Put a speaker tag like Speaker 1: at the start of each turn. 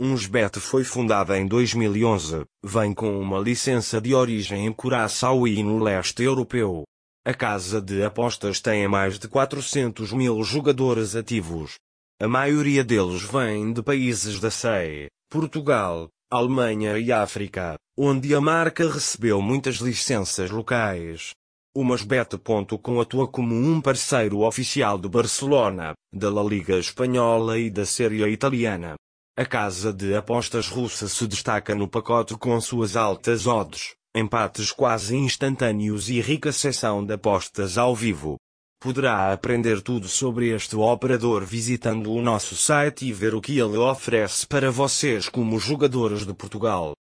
Speaker 1: Unsbet foi fundada em 2011, vem com uma licença de origem em Curaçao e no leste europeu. A casa de apostas tem mais de 400 mil jogadores ativos. A maioria deles vem de países da CEE, Portugal, Alemanha e África, onde a marca recebeu muitas licenças locais. Umasbet.com atua como um parceiro oficial do Barcelona, da La Liga Espanhola e da Série Italiana. A casa de apostas russa se destaca no pacote com suas altas odds, empates quase instantâneos e rica seção de apostas ao vivo. Poderá aprender tudo sobre este operador visitando o nosso site e ver o que ele oferece para vocês como jogadores de Portugal.